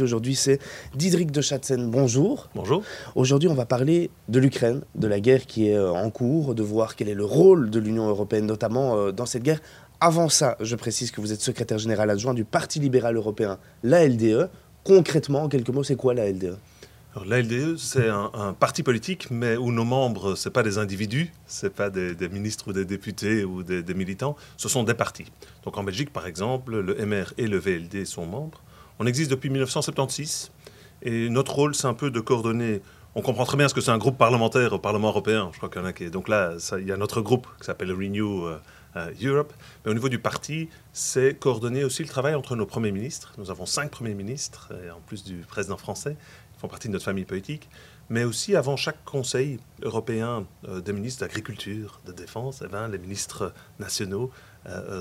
Aujourd'hui, c'est Didrik de Chatzen. Bonjour. Bonjour. Aujourd'hui, on va parler de l'Ukraine, de la guerre qui est euh, en cours, de voir quel est le rôle de l'Union européenne, notamment euh, dans cette guerre. Avant ça, je précise que vous êtes secrétaire général adjoint du Parti libéral européen, la LDE. Concrètement, en quelques mots, c'est quoi la LDE la LDE, c'est un, parti politique, mais où nos membres, ce pas des individus, ce pas des, ministres ou des députés ou des, des militants, ce sont des partis. Donc en Belgique, par exemple, le MR et le VLD sont membres. On existe depuis 1976 et notre rôle, c'est un peu de coordonner. On comprend très bien ce que c'est un groupe parlementaire au Parlement européen. Je crois qu'il y en a qui. Donc là, il y a notre groupe qui s'appelle Renew euh, euh, Europe. Mais au niveau du parti, c'est coordonner aussi le travail entre nos premiers ministres. Nous avons cinq premiers ministres, en plus du président français, qui font partie de notre famille politique. Mais aussi, avant chaque Conseil européen euh, des ministres d'agriculture, de défense, eh ben, les ministres nationaux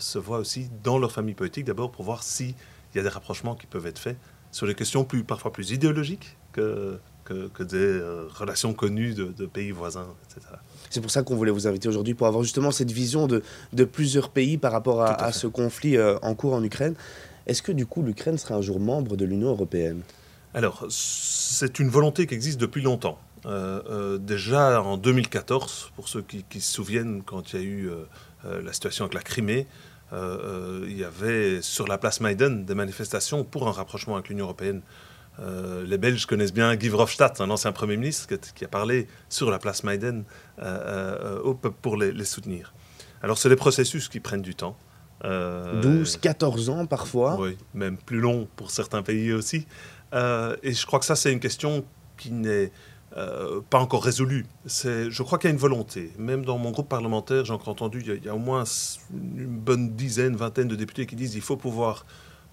se voient aussi dans leur famille politique, d'abord pour voir si il y a des rapprochements qui peuvent être faits sur les questions plus, parfois plus idéologiques que, que, des euh, relations connues de, pays voisins, etc. C'est pour ça qu'on voulait vous inviter aujourd'hui, pour avoir justement cette vision de, de plusieurs pays par rapport à, ce conflit euh, en cours en Ukraine. Est-ce que du coup l'Ukraine sera un jour membre de l'Union européenne? Alors, c'est une volonté qui existe depuis longtemps. Euh, déjà en 2014, pour ceux qui, qui, se souviennent, quand il y a eu la situation avec la Crimée, euh, euh, il y avait sur la place Maïdan des manifestations pour un rapprochement avec l'Union européenne. Euh, les Belges connaissent bien Guy Verhofstadt, un ancien Premier ministre, qui, a parlé sur la place Maïden au peuple pour les, soutenir. Alors, c'est des processus qui prennent du temps. 12, 14 ans parfois. Oui, même plus long pour certains pays aussi. et je crois que ça, c'est une question qui n'est euh, pas encore résolu. Je crois qu'il y a une volonté. Même dans mon groupe parlementaire, j'ai encore entendu, il y, a, au moins une bonne dizaine, vingtaine de députés qui disent qu'il faut pouvoir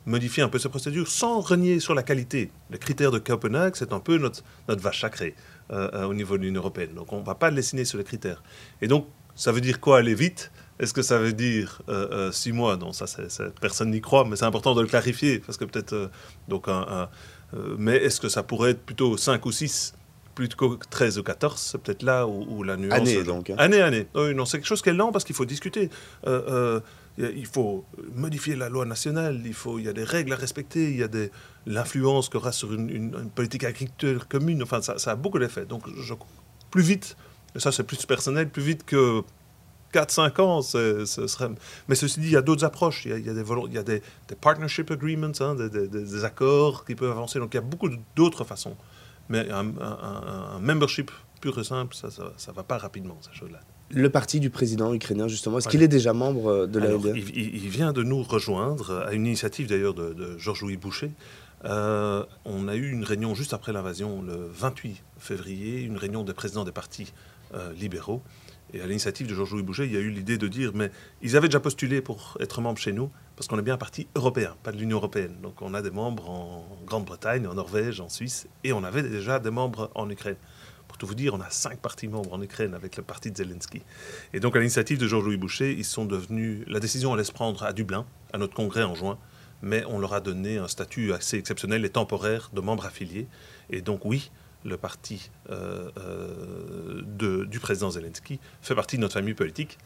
modifier un peu ces procédures sans renier sur la qualité. Le critère de Copenhague, c'est un peu notre, vache sacrée euh, euh, au niveau de l'Union européenne. Donc on ne va pas dessiner sur les critères. Et donc, ça veut dire quoi aller vite? Est-ce que ça veut dire euh, six mois? Non, ça, personne n'y croit, mais c'est important de le clarifier parce que peut-être donc mais est-ce que ça pourrait être plutôt cinq ou 6 plutôt 13 ou 14, c'est peut-être là où, où, la nuance... Année, donc. Hein. Année, année. Non, c'est quelque chose qui est lent parce qu'il faut discuter. Euh, euh, il faut modifier la loi nationale, il, faut, il y a des règles à respecter, il y a des, l'influence qu'aura sur une, politique agricole commune. Enfin, ça, a beaucoup d'effets. Donc, plus vite, et ça c'est plus personnel, plus vite que 4-5 ans, ce serait... Mais ceci dit, il y a d'autres approches. Il y a, des, il y a des, partnership agreements, hein, des, accords qui peuvent avancer. Donc il y a beaucoup d'autres façons mais un, membership pur et simple, ça ne va pas rapidement, cette chose-là. Le parti du président ukrainien, justement, est-ce qu'il est déjà membre euh, de la il, il, vient de nous rejoindre, à une initiative d'ailleurs de, Georges-Louis Boucher. Euh, on a eu une réunion juste après l'invasion, le 28 février, une réunion des présidents des partis euh, libéraux. Et à l'initiative de Georges-Louis Boucher, il y a eu l'idée de dire, mais ils avaient déjà postulé pour être membres chez nous, parce qu'on est bien un parti européen, pas de l'Union européenne. Donc on a des membres en Grande-Bretagne, en Norvège, en Suisse, et on avait déjà des membres en Ukraine. Pour tout vous dire, on a cinq partis membres en Ukraine avec le parti de Zelensky. Et donc à l'initiative de Georges-Louis Boucher, ils sont devenus... La décision allait se prendre à Dublin, à notre congrès en juin, mais on leur a donné un statut assez exceptionnel et temporaire de membres affiliés. Et donc oui, le parti euh, euh, du président Zelensky fait partie de notre famille politique,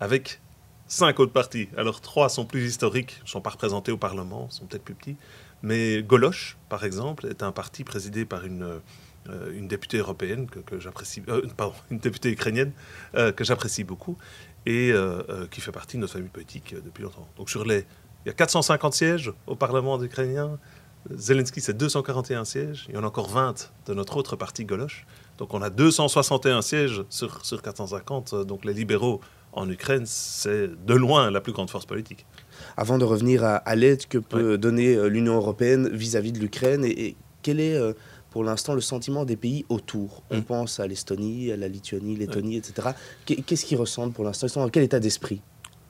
avec cinq autres partis. Alors trois sont plus historiques, ne sont pas représentés au Parlement, sont peut-être plus petits. Mais Goloche, par exemple, est un parti présidé par une, euh, une députée européenne que, j'apprécie, pardon, une députée ukrainienne que j'apprécie beaucoup et qui fait partie de notre famille politique depuis longtemps. Donc sur les, il y a 450 sièges au Parlement ukrainien. Zelensky, c'est 241 sièges. Il y en a encore 20 de notre autre parti Goloche. Donc on a 261 sièges sur, sur 450. Donc les libéraux en Ukraine, c'est de loin la plus grande force politique. Avant de revenir à, l'aide que peut donner euh, l'Union européenne vis-à-vis de l'Ukraine, et, quel est euh, pour l'instant le sentiment des pays autour? On mm. pense à l'Estonie, à la Lituanie, Lettonie, etc. Qu'est-ce qu'ils ressentent pour l'instant? Ils sont dans quel état d'esprit?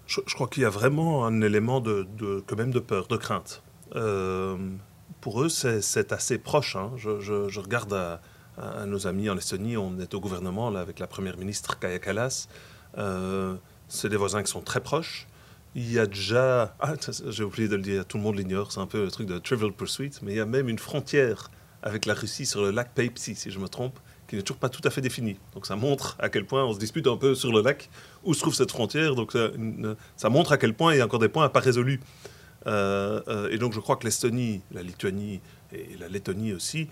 Je, crois qu'il y a vraiment un élément de, de, quand même de peur, de crainte. Euh, pour eux, c'est assez proche. Hein. Je, regarde à, nos amis en Estonie, on est au gouvernement là, avec la première ministre Kaya Kalas. Euh, c'est des voisins qui sont très proches. Il y a déjà, ah, j'ai oublié de le dire, tout le monde l'ignore, c'est un peu le truc de Trivial Pursuit, mais il y a même une frontière avec la Russie sur le lac Peipsi, si je me trompe, qui n'est toujours pas tout à fait définie. Donc ça montre à quel point on se dispute un peu sur le lac où se trouve cette frontière. Donc ça, montre à quel point il y a encore des points à pas résolus. Euh, euh, et donc je crois que l'Estonie, la Lituanie et la Lettonie aussi,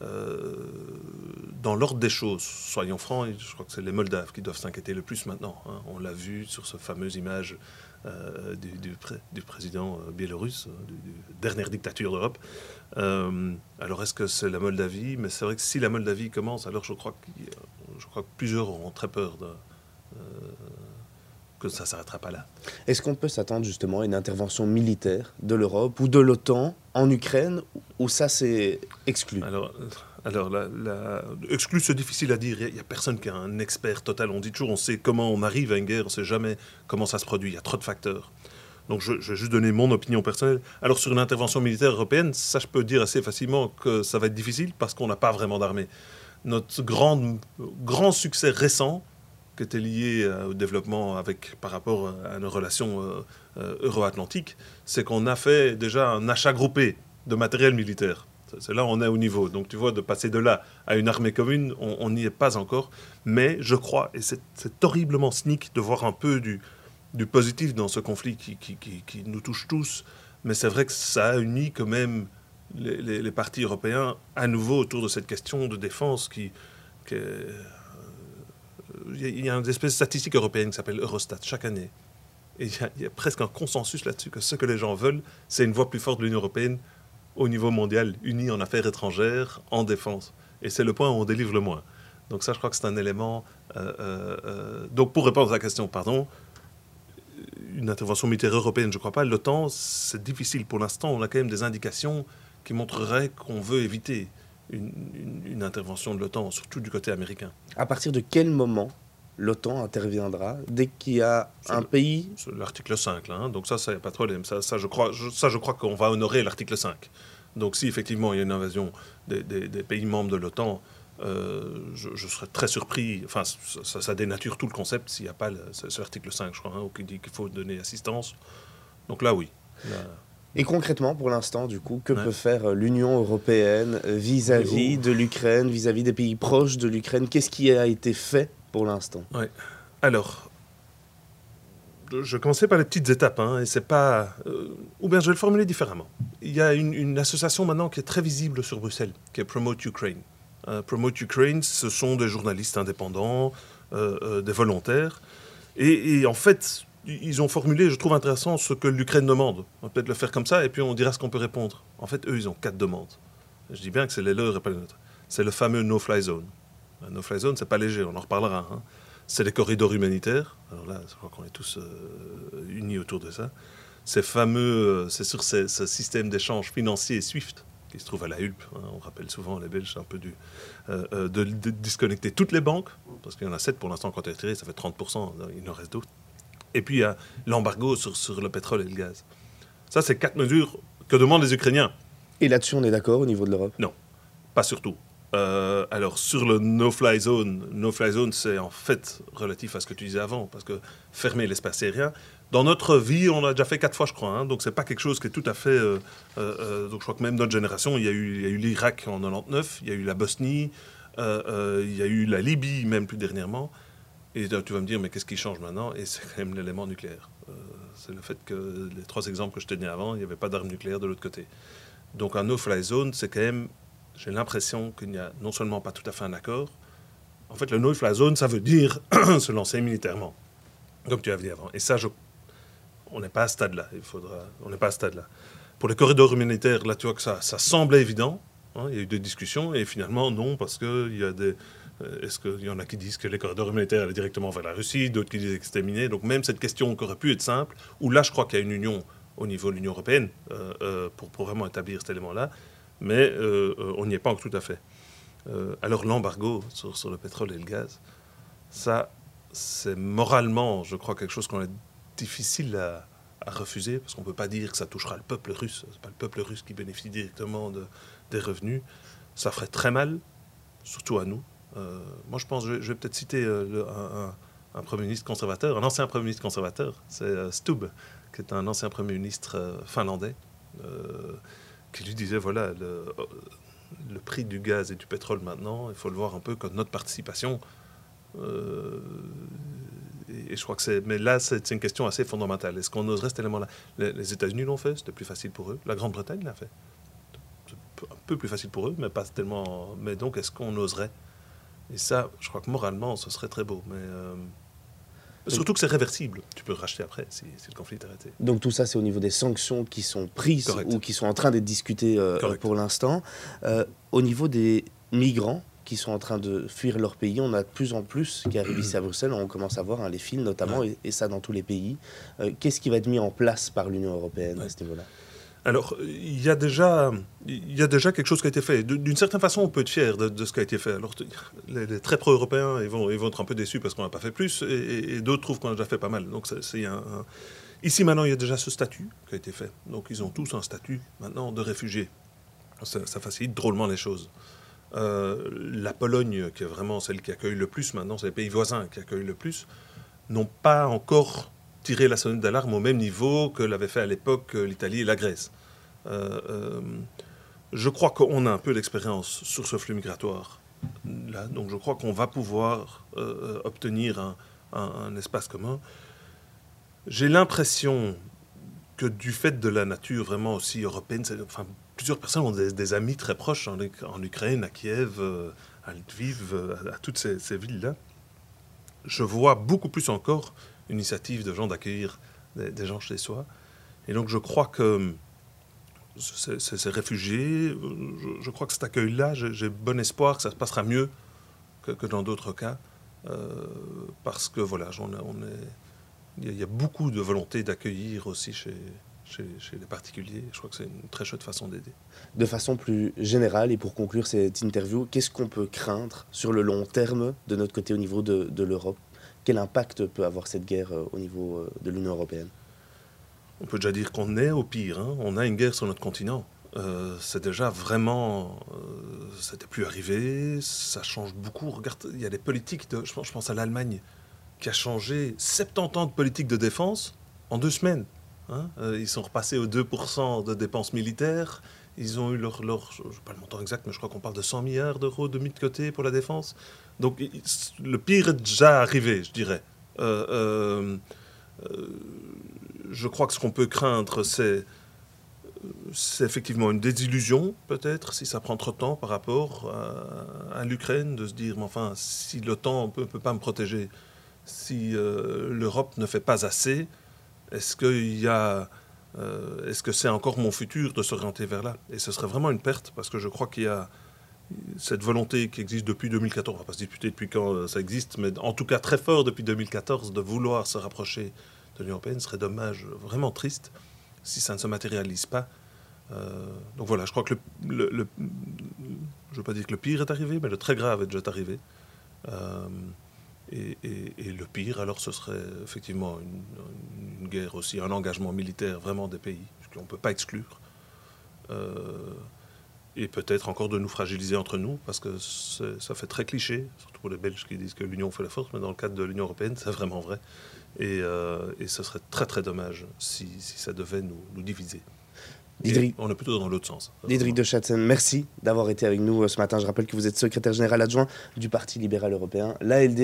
dans l'ordre des choses, soyons francs, je crois que c'est les Moldaves qui doivent s'inquiéter le plus maintenant. Hein. On l'a vu sur cette fameuse image euh, du, président euh, biélorusse, dernière dictature d'Europe. alors est-ce que c'est la Moldavie? Mais c'est vrai que si la Moldavie commence, alors je crois, je crois que plusieurs auront très peur de, que ça ne s'arrêtera pas là. Est-ce qu'on peut s'attendre justement à une intervention militaire de l'Europe ou de l'OTAN en Ukraine ou ça c'est exclu? Alors, alors la, exclu c'est difficile à dire. Il n'y a, personne qui est un expert total. On dit toujours on sait comment on arrive à une guerre, on ne sait jamais comment ça se produit. Il y a trop de facteurs. Donc je, je, vais juste donner mon opinion personnelle. Alors sur une intervention militaire européenne, ça je peux dire assez facilement que ça va être difficile parce qu'on n'a pas vraiment d'armée. Notre grand, grand succès récent, qui était lié euh, au développement avec, par rapport à nos relations euh, euh, euro-atlantiques, c'est qu'on a fait déjà un achat groupé de matériel militaire. C'est là où on est au niveau. Donc tu vois, de passer de là à une armée commune, on n'y est pas encore. Mais je crois, et c'est horriblement sneak de voir un peu du, positif dans ce conflit qui, nous touche tous, mais c'est vrai que ça a uni quand même les, les, partis européens à nouveau autour de cette question de défense qui, qui il y a une espèce de statistique européenne qui s'appelle Eurostat chaque année. Et il y, a, presque un consensus là-dessus que ce que les gens veulent, c'est une voix plus forte de l'Union européenne au niveau mondial, unie en affaires étrangères, en défense. Et c'est le point où on délivre le moins. Donc ça, je crois que c'est un élément. Euh, euh, euh, donc pour répondre à la question, pardon, une intervention militaire européenne, je ne crois pas. L'OTAN, c'est difficile pour l'instant. On a quand même des indications qui montreraient qu'on veut éviter une, intervention de l'OTAN, surtout du côté américain. À partir de quel moment l'OTAN interviendra dès qu'il y a un pays L'article 5, là, hein. donc ça, ça n'y a pas de problème. Ça, ça je crois, ça, je crois qu'on va honorer l'article 5. Donc si effectivement il y a une invasion des, pays membres de l'OTAN, euh, je, serais très surpris. Enfin, ça, ça, dénature tout le concept s'il n'y a pas le, ce, article 5, je crois, hein, qui dit qu'il faut donner assistance. Donc là, oui. Et concrètement, pour l'instant, du coup, que peut faire euh, l'Union européenne euh, vis-à-vis de l'Ukraine, vis-à-vis des pays proches de l'Ukraine? Qu'est-ce qui a été fait pour l'instant? Alors, je commençais par les petites étapes, hein, et c'est pas. Euh, ou bien je vais le formuler différemment. Il y a une, association maintenant qui est très visible sur Bruxelles, qui est Promote Ukraine. Promote Ukraine, ce sont des journalistes indépendants, des volontaires, et, et, en fait, ils ont formulé, je trouve intéressant, ce que l'Ukraine demande. On va peut-être le faire comme ça, et puis on dira ce qu'on peut répondre. En fait, eux, ils ont quatre demandes. Je dis bien que c'est les leurs et pas les nôtres. C'est le fameux no-fly zone. Un no-fly zone, c'est pas léger, on en reparlera. Hein. C'est les corridors humanitaires. Alors là, je crois qu'on est tous euh, unis autour de ça. Ces fameux, euh, c'est sur ce système d'échange financier SWIFT qui se trouve à la Hulpe. Hein. on rappelle souvent les Belges un peu du, euh, de, disconnecter toutes les banques, parce qu'il y en a sept pour l'instant quand retiré, ça fait 30%, il en reste d'autres. Et puis il y a l'embargo sur, sur, le pétrole et le gaz. Ça, c'est quatre mesures que demandent les Ukrainiens. Et là-dessus, on est d'accord au niveau de l'Europe? Non, pas surtout. Euh, alors, sur le no-fly zone, no-fly zone, c'est en fait relatif à ce que tu disais avant, parce que fermer l'espace aérien, dans notre vie, on l'a déjà fait quatre fois, je crois. Hein, donc, c'est pas quelque chose qui est tout à fait. Euh, euh, donc, je crois que même notre génération, il y a eu, eu l'Irak en 99, il y a eu la Bosnie, il y a eu la Libye, même plus dernièrement. Et tu vas me dire, mais qu'est-ce qui change maintenant? Et c'est quand même l'élément nucléaire. Euh, c'est le fait que les trois exemples que je tenais avant, il n'y avait pas d'armes nucléaires de l'autre côté. Donc un no-fly zone, c'est quand même, j'ai l'impression qu'il n'y a non seulement pas tout à fait un accord, en fait le no-fly zone, ça veut dire se lancer militairement, comme tu as dit avant. Et ça, on n'est pas à ce stade-là. Faudra, on n'est pas à ce stade-là. Pour les corridors humanitaires, là, tu vois que ça, ça semblait évident. Hein, il y a eu des discussions et finalement non, parce qu'il y a des est-ce qu'il y en a qui disent que les corridors humanitaires allaient directement vers la Russie, d'autres qui disent que Donc même cette question qui aurait pu être simple, où là je crois qu'il y a une union au niveau de l'Union européenne euh, euh, pour, vraiment établir cet élément-là, mais on n'y est pas encore tout à fait. alors l'embargo sur, le pétrole et le gaz, ça c'est moralement, je crois, quelque chose qu'on est difficile à, refuser, parce qu'on ne peut pas dire que ça touchera le peuple russe. Ce n'est pas le peuple russe qui bénéficie directement de, des revenus. Ça ferait très mal, surtout à nous, euh, moi, je pense, je, vais peut-être citer euh, un, Premier ministre conservateur, un ancien Premier ministre conservateur, c'est euh, Stubb, qui est un ancien Premier ministre finlandais, qui lui disait, voilà, le, prix du gaz et du pétrole maintenant, il faut le voir un peu comme notre participation. et, je crois que c'est... Mais là, c'est une question assez fondamentale. Est-ce qu'on oserait cet élément-là les, les États-Unis l'ont fait, c'était plus facile pour eux. La Grande-Bretagne l'a fait un peu plus facile pour eux, mais pas tellement. Mais donc, est-ce qu'on oserait Et ça, je crois que moralement, ce serait très beau. Mais euh, surtout que c'est réversible. Tu peux racheter après si, le conflit est arrêté. Donc tout ça, c'est au niveau des sanctions qui sont prises ou qui sont en train d'être discutées euh, pour l'instant. Euh, au niveau des migrants qui sont en train de fuir leur pays. On a de plus en plus qui arrivent ici à Bruxelles. On commence à voir hein, les fils notamment, et, ça dans tous les pays. Qu'est-ce qui va être mis en place par l'Union européenne à ce niveau-là? Alors, il y, a déjà, quelque chose qui a été fait. D'une certaine façon, on peut être fier de, ce qui a été fait. Alors, les, très pro-européens, ils vont, ils vont être un peu déçus parce qu'on n'a pas fait plus, et, d'autres trouvent qu'on a déjà fait pas mal. Donc, Ici, maintenant, il y a déjà ce statut qui a été fait. Donc, ils ont tous un statut, maintenant, de réfugiés. Ça, facilite drôlement les choses. Euh, la Pologne, qui est vraiment celle qui accueille le plus maintenant, c'est les pays voisins qui accueillent le plus, n'ont pas encore tirer la sonnette d'alarme au même niveau que l'avaient fait à l'époque euh, l'Italie et la Grèce. Euh, euh, je crois qu'on a un peu d'expérience sur ce flux migratoire. Là, donc je crois qu'on va pouvoir obtenir un, espace commun. J'ai l'impression que du fait de la nature vraiment aussi européenne, plusieurs personnes ont des, amis très proches en, Ukraine, à Kiev, à Lviv, à, toutes ces villes-là. Je vois beaucoup plus encore une initiative de gens d'accueillir des, gens chez soi. Et donc je crois que ces, réfugiés, je, crois que cet accueil-là, j'ai bon espoir que ça se passera mieux que, dans d'autres cas, euh, parce que voilà, on, est, il y, a beaucoup de volonté d'accueillir aussi chez, les particuliers. Je crois que c'est une très chouette façon d'aider. De façon plus générale, et pour conclure cette interview, qu'est-ce qu'on peut craindre sur le long terme de notre côté au niveau de, de l'Europe? Quel impact peut avoir cette guerre euh, au niveau euh, de l'Union européenne? On peut déjà dire qu'on est au pire. Hein. On a une guerre sur notre continent. Euh, c'est déjà vraiment. ça n'était plus arrivé. Ça change beaucoup. Regarde, il y a des politiques. De, je, pense, à l'Allemagne qui a changé 70 ans de politique de défense en deux semaines. Hein. ils sont repassés aux 2% de dépenses militaires. Ils ont eu leur, leur je ne sais pas le montant exact, mais je crois qu'on parle de 100 milliards d'euros de mis de côté pour la défense. Donc le pire est déjà arrivé, je dirais. Euh, euh, euh, je crois que ce qu'on peut craindre, c'est effectivement une désillusion, peut-être, si ça prend trop de temps par rapport à, l'Ukraine, de se dire, mais enfin, si l'OTAN ne peut, pas me protéger, si l'Europe ne fait pas assez, est-ce euh, est-ce que c'est encore mon futur de s'orienter vers là? Et ce serait vraiment une perte, parce que je crois qu'il y a cette volonté qui existe depuis 2014, on va pas se disputer depuis quand euh, ça existe, mais en tout cas très fort depuis 2014, de vouloir se rapprocher de l'Union européenne, serait dommage, vraiment triste, si ça ne se matérialise pas. Euh, donc voilà, je crois que le, je ne veux pas dire que le pire est arrivé, mais le très grave est déjà arrivé. Et, le pire, alors, ce serait effectivement une, guerre aussi, un engagement militaire vraiment des pays, ce qu'on ne peut pas exclure. Euh, et peut-être encore de nous fragiliser entre nous, parce que ça fait très cliché, surtout pour les Belges qui disent que l'Union fait la force, mais dans le cadre de l'Union européenne, c'est vraiment vrai. Et, euh, ce serait très très dommage si, ça devait nous, nous diviser. on est plutôt dans l'autre sens. Diedrich de Chatzen, merci d'avoir été avec nous euh, ce matin. Je rappelle que vous êtes secrétaire général adjoint du Parti libéral européen, l'ALDE.